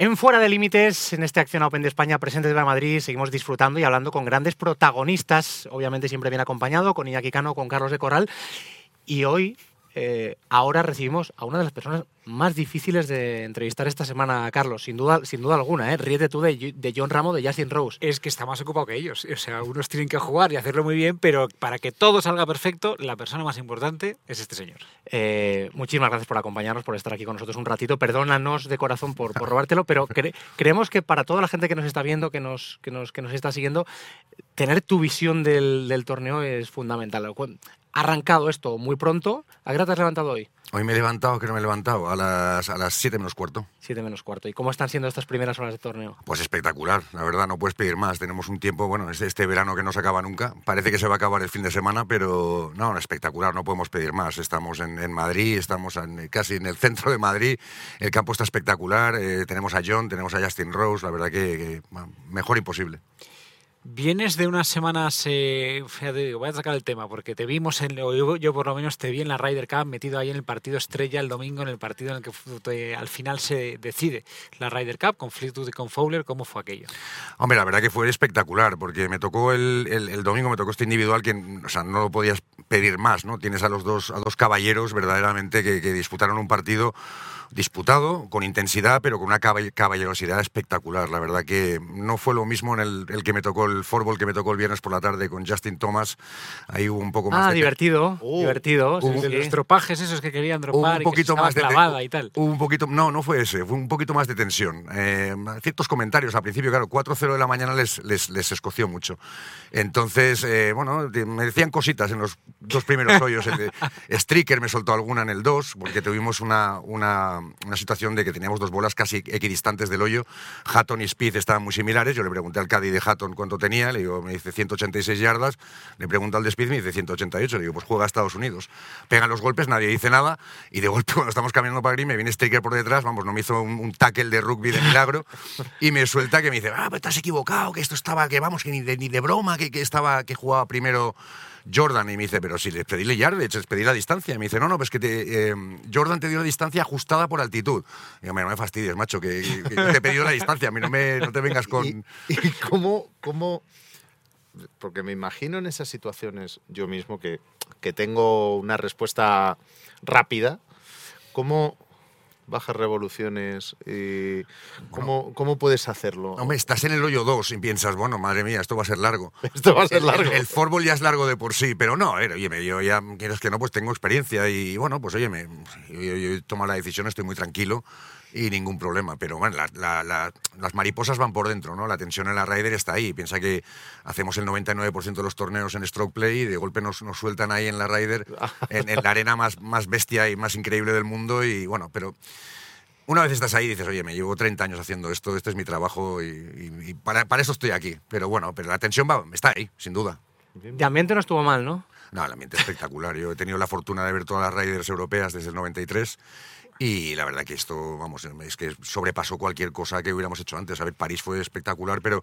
En Fuera de Límites, en este Acción Open de España presente de Madrid, seguimos disfrutando y hablando con grandes protagonistas, obviamente siempre bien acompañado, con Iñaki Cano, con Carlos de Corral. Y hoy eh, ahora recibimos a una de las personas más difíciles de entrevistar esta semana, Carlos, sin duda, sin duda alguna. ¿eh? Ríete tú de, John Ramo, de Justin Rose. Es que está más ocupado que ellos. O sea, unos tienen que jugar y hacerlo muy bien, pero para que todo salga perfecto, la persona más importante es este señor. Eh, muchísimas gracias por acompañarnos, por estar aquí con nosotros un ratito. Perdónanos de corazón por, por robártelo, pero creemos que para toda la gente que nos está viendo, que nos, que nos, que nos está siguiendo, tener tu visión del, del torneo es fundamental arrancado esto muy pronto. ¿A qué hora te has levantado hoy? Hoy me he levantado, que no me he levantado, a las, a las 7 menos cuarto. 7 menos cuarto. ¿Y cómo están siendo estas primeras horas de torneo? Pues espectacular, la verdad, no puedes pedir más. Tenemos un tiempo, bueno, este, este verano que no se acaba nunca. Parece que se va a acabar el fin de semana, pero no, espectacular, no podemos pedir más. Estamos en, Madrid, estamos casi en el centro de Madrid, el campo está espectacular, eh, tenemos a John, tenemos a Justin Rose, la verdad que mejor imposible. Vienes de unas semanas, eh, voy a sacar el tema, porque te vimos, en, yo, yo, por lo menos te vi en la Ryder Cup metido ahí en el partido estrella el domingo, en el partido en el que al final se decide la Ryder Cup con Fleetwood y con Fowler, ¿cómo fue aquello? Hombre, la verdad que fue espectacular, porque me tocó el, el, domingo, me tocó este individual que, o no lo podías pedir más, ¿no? Tienes a los dos, a dos caballeros verdaderamente que, disputaron un partido disputado, con intensidad, pero con una caballerosidad espectacular. La verdad que no fue lo mismo en el, que me tocó el fútbol que me tocó el viernes por la tarde con Justin Thomas. Ahí hubo un poco más ah, divertido, uh. divertido. los tropajes esos que querían dropar un poquito más de clavada y tal. un poquito, no, no fue ese, fue un poquito más de tensión. Eh, ciertos comentarios al principio, claro, 4-0 de la mañana les, les, escoció mucho. Entonces, eh, bueno, me decían cositas en los dos primeros hoyos. El Stricker me soltó alguna en el 2, porque tuvimos una, una una, situación de que teníamos dos bolas casi equidistantes del hoyo. Hatton y Speed estaban muy similares. Yo le pregunté al Caddy de Hatton cuánto tenía. Le digo, me dice 186 yardas. Le pregunto al de Speed, me dice 188. Le digo, pues juega a Estados Unidos. Pegan los golpes, nadie dice nada. Y de golpe, cuando estamos caminando para green, me viene Striker por detrás. Vamos, no me hizo un, tackle de rugby de milagro. y me suelta que me dice, ah, pero estás equivocado, que esto estaba, que vamos, que ni de, ni de broma, que, estaba, que jugaba primero Jordan y me dice, pero si les pedí de hecho les pedí la distancia. Y me dice, no, no, pues que eh, Jordan te dio la distancia ajustada por altitud. Y yo, no me fastidies, macho, que, te he pedido la distancia, a mí no, me, no te vengas con... ¿Y, cómo, cómo, Porque me imagino en esas situaciones yo mismo que, que tengo una respuesta rápida, ¿cómo bajas revoluciones. Y ¿cómo, ¿Cómo puedes hacerlo? Hombre, estás en el hoyo 2 y piensas, bueno, madre mía, esto va a ser largo. Esto va a ser largo. El, fútbol ya es largo de por sí, pero no, eh, oye, yo ya, quieres que no, pues tengo experiencia y bueno, pues oye, yo, yo, yo tomo la decisión, estoy muy tranquilo y ningún problema. Pero bueno, las mariposas van por dentro, ¿no? La tensión en la Ryder está ahí. Piensa que hacemos el 99% de los torneos en stroke play y de golpe nos, nos sueltan ahí en la Ryder, en, la arena más, más bestia y más increíble del mundo. Y bueno, pero una vez estás ahí dices, oye, me llevo 30 años haciendo esto, este es mi trabajo y, para, para, eso estoy aquí. Pero bueno, pero la tensión va, está ahí, sin duda. De ambiente no estuvo mal, ¿no? No, el ambiente espectacular. Yo he tenido la fortuna de ver todas las Riders europeas desde el 93 y la verdad que esto, vamos, es que sobrepasó cualquier cosa que hubiéramos hecho antes. A ver, París fue espectacular, pero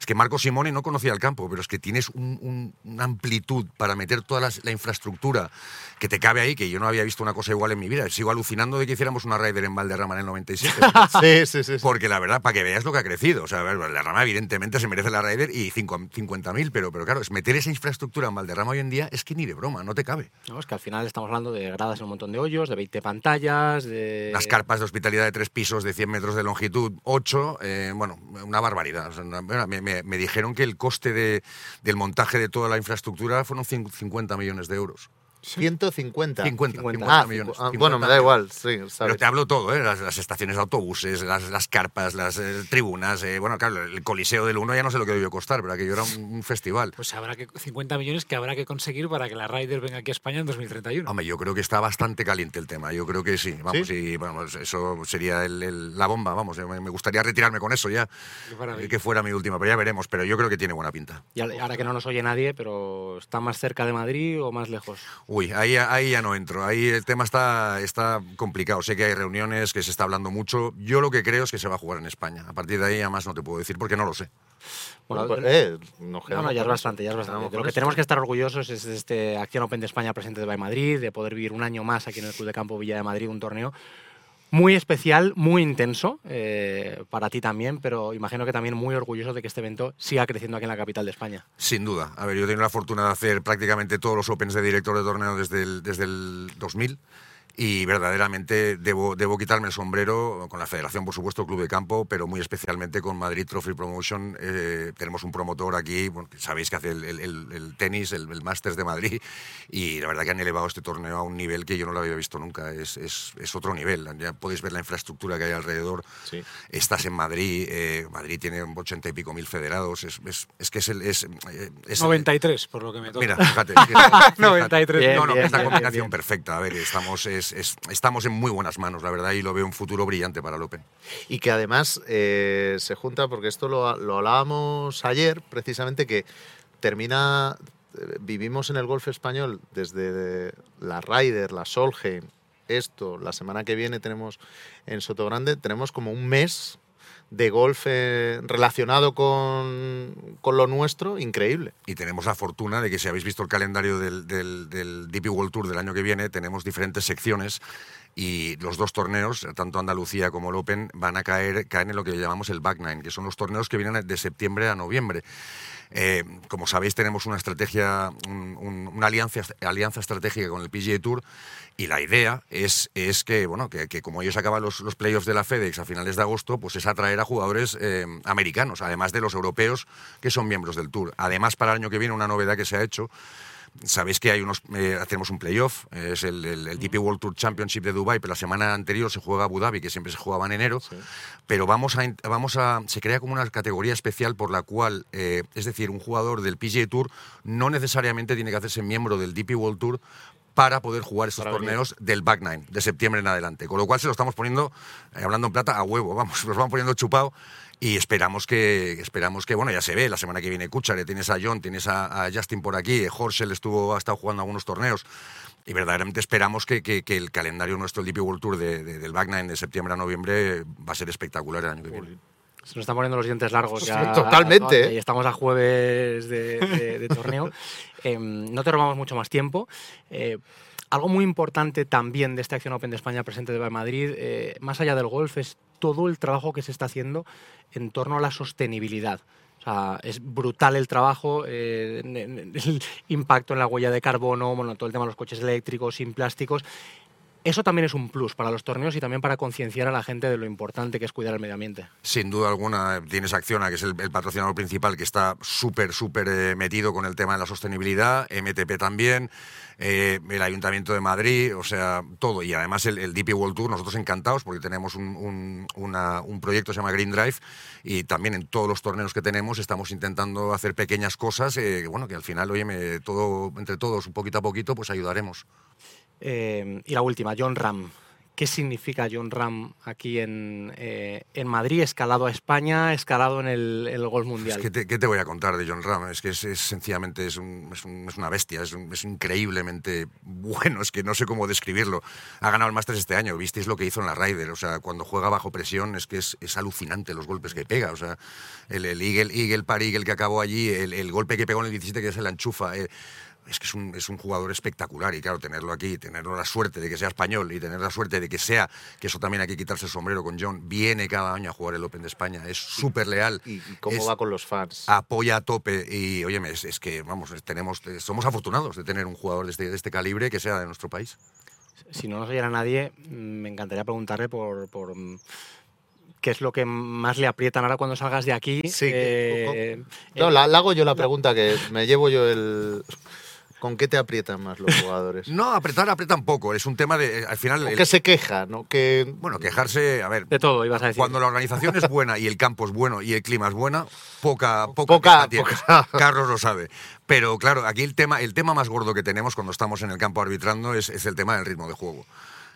es que Marco Simone no conocía el campo, pero es que tienes una amplitud para meter toda la, infraestructura que te cabe ahí, que yo no había visto una cosa igual en mi vida. Sigo alucinando de que hiciéramos una Ryder en Valderrama en el 97. sí, sí, sí, Porque la verdad, para que veas lo que ha crecido. O sea, Valderrama evidentemente se merece la Ryder y 50.000, pero, pero claro, es meter esa infraestructura en Valderrama hoy en día es que ni de broma, no te cabe. No, es que al final estamos hablando de gradas en un montón de hoyos, de 20 pantallas, de las carpas de hospitalidad de tres pisos de 100 metros de longitud, 8, eh, bueno, una barbaridad. me, dijeron que el coste de, del montaje de toda la infraestructura fueron 50 millones de euros. 150. 50, 50, millones. Ah, bueno, me da igual, sí. Pero te hablo todo, ¿eh? las, estaciones de autobuses, las, carpas, las eh, tribunas. Eh, bueno, claro, el Coliseo del Uno ya no sé lo que debió costar, pero aquello era un, festival. Pues habrá que 50 millones que habrá que conseguir para que la Ryder venga aquí a España en 2031. Hombre, yo creo que está bastante caliente el tema. Yo creo que sí. Vamos, y bueno, eso sería la bomba. Vamos, me gustaría retirarme con eso ya. Que fuera mi última, pero ya veremos. Pero yo creo que tiene buena pinta. Y ahora que no nos oye nadie, pero ¿está más cerca de Madrid o más lejos? Uy, ahí, ahí ya no entro. Ahí el tema está, está complicado. Sé que hay reuniones, que se está hablando mucho. Yo lo que creo es que se va a jugar en España. A partir de ahí, además, no te puedo decir porque no lo sé. Bueno, pues, eh, no, ya es bastante, ya es bastante. lo que tenemos que estar orgullosos es de este Acción Open de España presente de Madrid, de poder vivir un año más aquí en el Club de Campo Villa de Madrid, un torneo muy especial, muy intenso, eh, para ti también, pero imagino que también muy orgulloso de que este evento siga creciendo aquí en la capital de España. Sin duda. A ver, yo he tenido la fortuna de hacer prácticamente todos los Opens de director de torneo desde el, desde el 2000 y verdaderamente debo, debo quitarme el sombrero con la federación, por supuesto, Club de Campo, pero muy especialmente con Madrid Trophy Promotion. Eh, tenemos un promotor aquí, bueno, sabéis que hace el, el- el- tenis, el, el Masters de Madrid, y la verdad que han elevado este torneo a un nivel que yo no lo había visto nunca. Es, es, es otro nivel. Ya podéis ver la infraestructura que hay alrededor. Sí. Estás en Madrid, eh, Madrid tiene ochenta y pico mil federados. Es, es, es que es el. Es, eh, es- 93, por lo que me toca. Mira, fíjate. fíjate. 93. Bien, no, no, bien, es la combinación bien. perfecta. A ver, estamos, es- es- estamos en muy buenas manos, la verdad, y lo veo un futuro brillante para el Open. Y que además eh, se junta, porque esto lo, lo hablábamos ayer, precisamente, que termina. eh, Vivimos en el golf español desde la Ryder, la Solheim, esto, la semana que viene tenemos en Sotogrande, tenemos como un mes de golf relacionado con, con lo nuestro, increíble. Y tenemos la fortuna de que si habéis visto el calendario del, del, del World Tour del año que viene, tenemos diferentes secciones y los dos torneos, tanto Andalucía como el Open, van a caer, caen en lo que llamamos el Back Nine, que son los torneos que vienen de septiembre a noviembre. Eh, como sabéis, tenemos una estrategia, un- un- una alianza, alianza estratégica con el PGA Tour y la idea es, es que, bueno, que, que como ellos acaban los, los playoffs de la FedEx a finales de agosto, pues es atraer a jugadores eh, americanos, además de los europeos que son miembros del Tour. Además, para el año que viene, una novedad que se ha hecho Sabéis que hay unos, eh, hacemos un playoff, es el, el- el DP World Tour Championship de Dubai, pero la semana anterior se juega Abu Dhabi, que siempre se jugaba en enero. Pero vamos a, vamos a, se crea como una categoría especial por la cual, eh, es decir, un jugador del PGA Tour no necesariamente tiene que hacerse miembro del DP World Tour para poder jugar venir. torneos del Back Nine, de septiembre en adelante. Con lo cual se lo estamos poniendo, eh, hablando en plata, a huevo, vamos, los vamos poniendo chupado y esperamos que, esperamos que, bueno, ya se ve, la semana que viene Kuchar, tienes a John, tienes a, a Justin por aquí, eh, Horschel estuvo, ha estado jugando algunos torneos y verdaderamente esperamos que, que- que el calendario nuestro, el DP World Tour de- de- del Back Nine de septiembre a noviembre va a ser espectacular el año que viene. Se nos están poniendo los dientes largos Sí, ya. totalmente. Y estamos a jueves de, de- de torneo. Em, no te robamos mucho más tiempo. Eh, algo muy importante también de esta Acción Open de España presente de Madrid, eh, más allá del golf, es todo el trabajo que se está haciendo en torno a la sostenibilidad. O sea, es brutal el trabajo, eh, el impacto en la huella de carbono, bueno, todo el tema de los coches eléctricos, sin plásticos. Eso también es un plus para los torneos y también para concienciar a la gente de lo importante que es cuidar el medio ambiente. Sin duda alguna tienes Acciona, que es el, patrocinador principal, que está súper, súper eh, metido con el tema de la sostenibilidad, MTP también, eh, el Ayuntamiento de Madrid, o sea, todo. Y además el, el DP World Tour, nosotros encantados porque tenemos un, un- proyecto que se llama Green Drive y también en todos los torneos que tenemos estamos intentando hacer pequeñas cosas, eh, bueno, que al final, oye, me- todo, entre todos, un poquito a poquito, pues ayudaremos. Eh, y la última, John Ram. ¿Qué significa John Ram aquí en, eh, en Madrid, escalado a España, escalado en el, el golf mundial? Es que te, ¿Qué te voy a contar de John Ram? Es que es, es sencillamente es, un- es un- es una bestia, es, un- es increíblemente bueno, es que no sé cómo describirlo. Ha ganado el Masters este año, visteis lo que hizo en la Ryder, o sea, cuando juega bajo presión es que es, es alucinante los golpes que pega, o sea, el, el Eagle, Eagle par Eagle que acabó allí, el, el golpe que pegó en el 17 que se la enchufa, eh, es que es un, es un jugador espectacular y claro, tenerlo aquí, tener la suerte de que sea español y tener la suerte de que sea, que eso también hay que quitarse el sombrero con John, viene cada año a jugar el Open de España, es súper leal. ¿Y, y cómo es- va con los fans? apoya a tope y oye es, es que vamos tenemos somos afortunados de tener un jugador de este, de este calibre que sea de nuestro país Si no nos oyera nadie, mm, me encantaría preguntarle por, por, mm, qué es lo que más le aprietan ahora cuando salgas de aquí. Sí, Eh, No, eh, la, la hago yo la pregunta que me llevo yo el... ¿Con qué te aprietan más los jugadores? no apretar apretan poco es un tema de al final ¿O el- qué se queja? ¿no? Que, bueno quejarse a ver de todo, ibas a decir. cuando la organización es buena y el campo es bueno y el clima es bueno, poca, poca, poca. Carlos lo sabe. Pero claro, aquí el tema, el tema más gordo que tenemos cuando estamos en el campo arbitrando es, es el tema del ritmo de juego.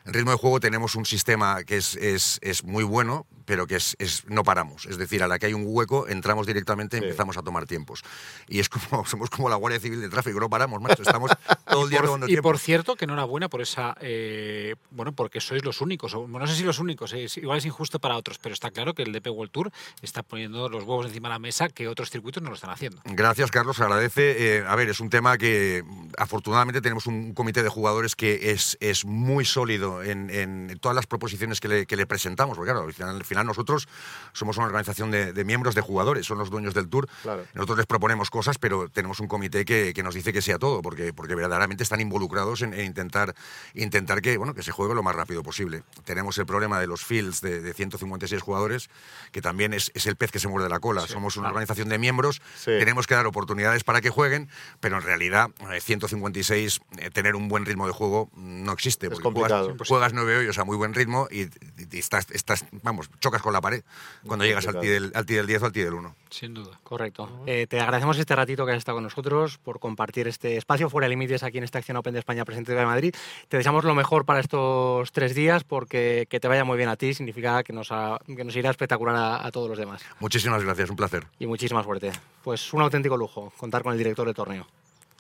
En ritmo de juego tenemos un sistema que es, es, es muy bueno, pero que es, es- no paramos. Es decir, a la que hay un hueco, entramos directamente y Sí. empezamos a tomar tiempos. Y es como, somos como la Guardia Civil de Tráfico, no paramos, macho. Estamos todo el día tomando y tiempo. por cierto, que enhorabuena por esa. eh, bueno, porque sois los únicos. o no sé si los únicos, es, igual es injusto para otros, pero está claro que el DP World Tour está poniendo los huevos encima de la mesa que otros circuitos no lo están haciendo. Gracias, Carlos, agradece. Eh, a ver, es un tema que afortunadamente tenemos un comité de jugadores que es, es muy sólido en, en todas las proposiciones que le, que le presentamos, porque claro, al final, al final nosotros somos una organización de, de miembros, de jugadores, son los dueños del tour. Claro. Nosotros les proponemos cosas, pero tenemos un comité que, que nos dice que sea todo, porque, porque verdaderamente están involucrados en, en intentar, intentar que, bueno, que se juegue lo más rápido posible. Tenemos el problema de los fields de, de 156 jugadores, que también es, es el pez que se muerde la cola. Somos una organización de miembros, Sí. tenemos que dar oportunidades para que jueguen, pero en realidad eh, 156, eh, tener un buen ritmo de juego no existe. Es porque complicado. Juegas, juegas nueve hoyos a muy buen ritmo y, y- y estás, estás, vamos, chocas con la pared cuando llegas al tee, del, al tee del 10 o al tee del 1. Sin duda. Correcto. Eh, te agradecemos este ratito que has estado con nosotros, por compartir este espacio fuera de límites aquí en esta acción Open de España presente de Madrid. Te deseamos lo mejor para estos tres días, porque que te vaya muy bien a ti significa que nos, ha- que nos irá espectacular a, a todos los demás. Muchísimas gracias, un placer. Y muchísima suerte. Pues un auténtico lujo contar con el director de torneo.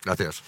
Gracias.